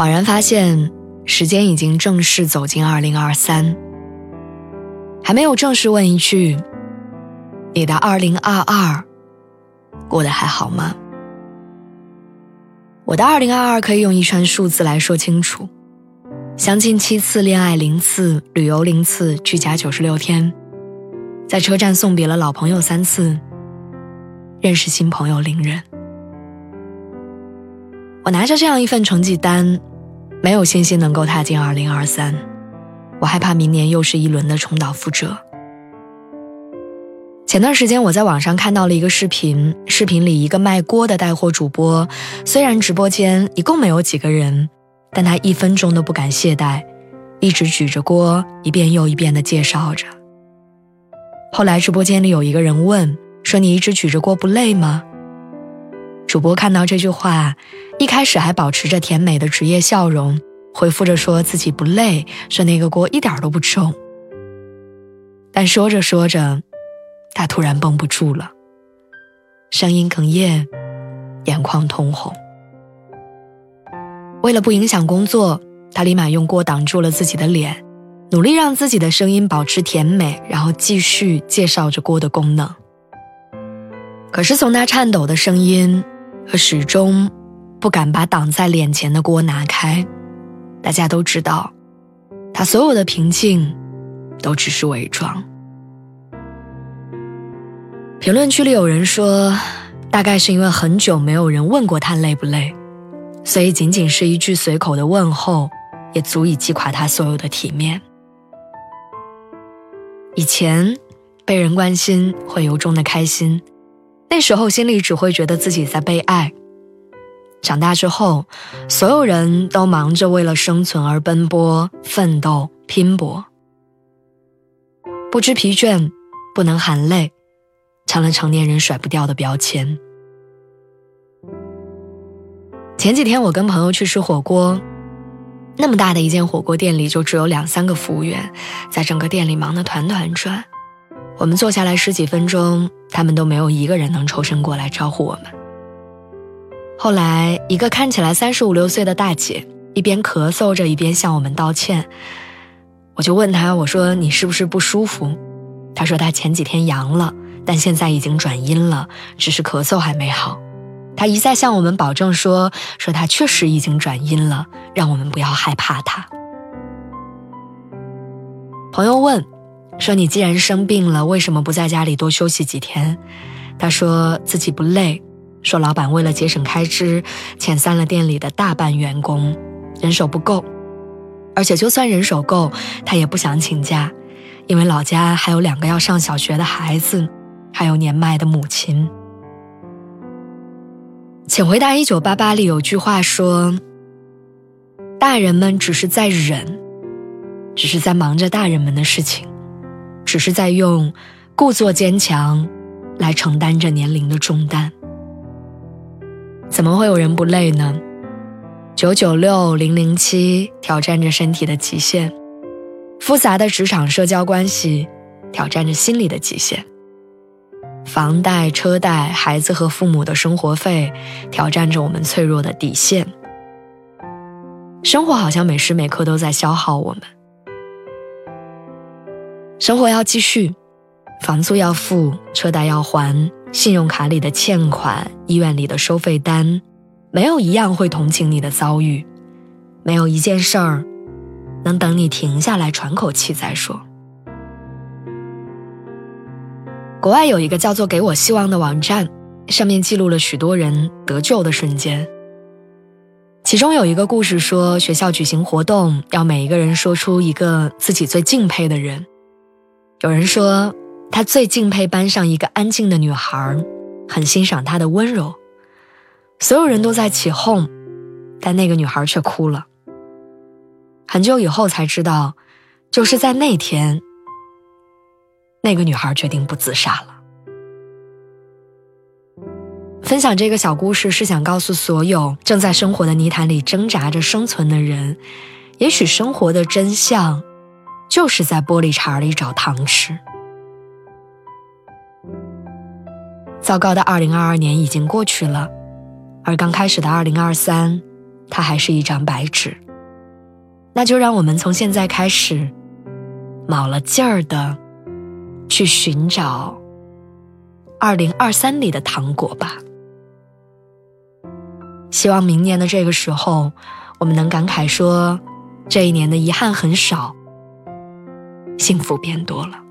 恍然发现，时间已经正式走进二零二三，还没有正式问一句：“你的二零二二过得还好吗？”我的二零二二可以用一串数字来说清楚：相亲七次，恋爱零次，旅游零次，居家九十六天，在车站送别了老朋友三次，认识新朋友零人。我拿着这样一份成绩单。没有信心能够踏进二零二三，我害怕明年又是一轮的重蹈覆辙。前段时间我在网上看到了一个视频，视频里一个卖锅的带货主播，虽然直播间一共没有几个人，但他一分钟都不敢懈怠，一直举着锅一遍又一遍地介绍着。后来直播间里有一个人问说：“你一直举着锅不累吗？”主播看到这句话，一开始还保持着甜美的职业笑容，回复着说自己不累，说那个锅一点都不重。但说着说着，他突然绷不住了，声音哽咽，眼眶通红。为了不影响工作，他立马用锅挡住了自己的脸，努力让自己的声音保持甜美，然后继续介绍着锅的功能。可是从他颤抖的声音。可始终不敢把挡在脸前的锅拿开。大家都知道，他所有的平静都只是伪装。评论区里有人说，大概是因为很久没有人问过他累不累，所以仅仅是一句随口的问候，也足以击垮他所有的体面。以前被人关心会由衷的开心。那时候心里只会觉得自己在被爱。长大之后，所有人都忙着为了生存而奔波、奋斗、拼搏，不知疲倦，不能含泪，成了成年人甩不掉的标签。前几天我跟朋友去吃火锅，那么大的一间火锅店里就只有两三个服务员，在整个店里忙得团团转。我们坐下来十几分钟，他们都没有一个人能抽身过来招呼我们。后来，一个看起来三十五六岁的大姐一边咳嗽着，一边向我们道歉。我就问她：“我说你是不是不舒服？”她说：“她前几天阳了，但现在已经转阴了，只是咳嗽还没好。”她一再向我们保证说：“说她确实已经转阴了，让我们不要害怕她。”朋友问。说你既然生病了，为什么不在家里多休息几天？他说自己不累，说老板为了节省开支，遣散了店里的大半员工，人手不够，而且就算人手够，他也不想请假，因为老家还有两个要上小学的孩子，还有年迈的母亲。请回答一九八八里有句话说：大人们只是在忍，只是在忙着大人们的事情。只是在用故作坚强来承担着年龄的重担，怎么会有人不累呢？九九六零零七挑战着身体的极限，复杂的职场社交关系挑战着心理的极限，房贷、车贷、孩子和父母的生活费挑战着我们脆弱的底线。生活好像每时每刻都在消耗我们。生活要继续，房租要付，车贷要还，信用卡里的欠款，医院里的收费单，没有一样会同情你的遭遇，没有一件事儿能等你停下来喘口气再说。国外有一个叫做“给我希望”的网站，上面记录了许多人得救的瞬间。其中有一个故事说，学校举行活动，要每一个人说出一个自己最敬佩的人。有人说，他最敬佩班上一个安静的女孩，很欣赏她的温柔。所有人都在起哄，但那个女孩却哭了。很久以后才知道，就是在那天，那个女孩决定不自杀了。分享这个小故事是想告诉所有正在生活的泥潭里挣扎着生存的人，也许生活的真相，就是在玻璃碴里找糖吃。糟糕的二零二二年已经过去了，而刚开始的二零二三，它还是一张白纸。那就让我们从现在开始，卯了劲儿的去寻找二零二三里的糖果吧。希望明年的这个时候，我们能感慨说，这一年的遗憾很少，幸福变多了。